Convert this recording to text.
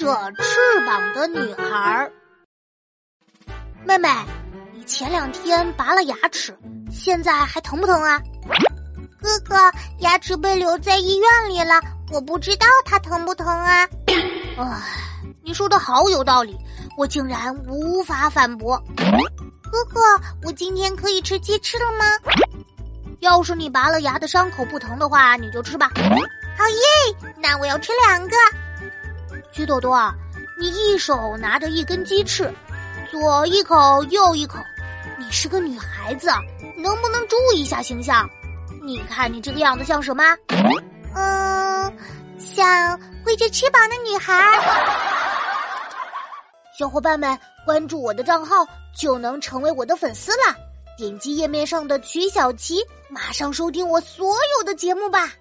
着翅膀的女孩。妹妹，你前两天拔了牙齿，现在还疼不疼啊？哥哥，牙齿被留在医院里了，我不知道它疼不疼啊。唉，你说的好有道理，我竟然无法反驳。哥哥，我今天可以吃鸡翅了吗？要是你拔了牙的伤口不疼的话，你就吃吧。好耶！那我要吃两个。橘朵朵，你一手拿着一根鸡翅，左一口右一口，你是个女孩子，能不能注意一下形象？你看你这个样子像什么？嗯，像挥着翅膀的女孩。小伙伴们，关注我的账号就能成为我的粉丝啦！点击页面上的曲小琪，马上收听我所有的节目吧。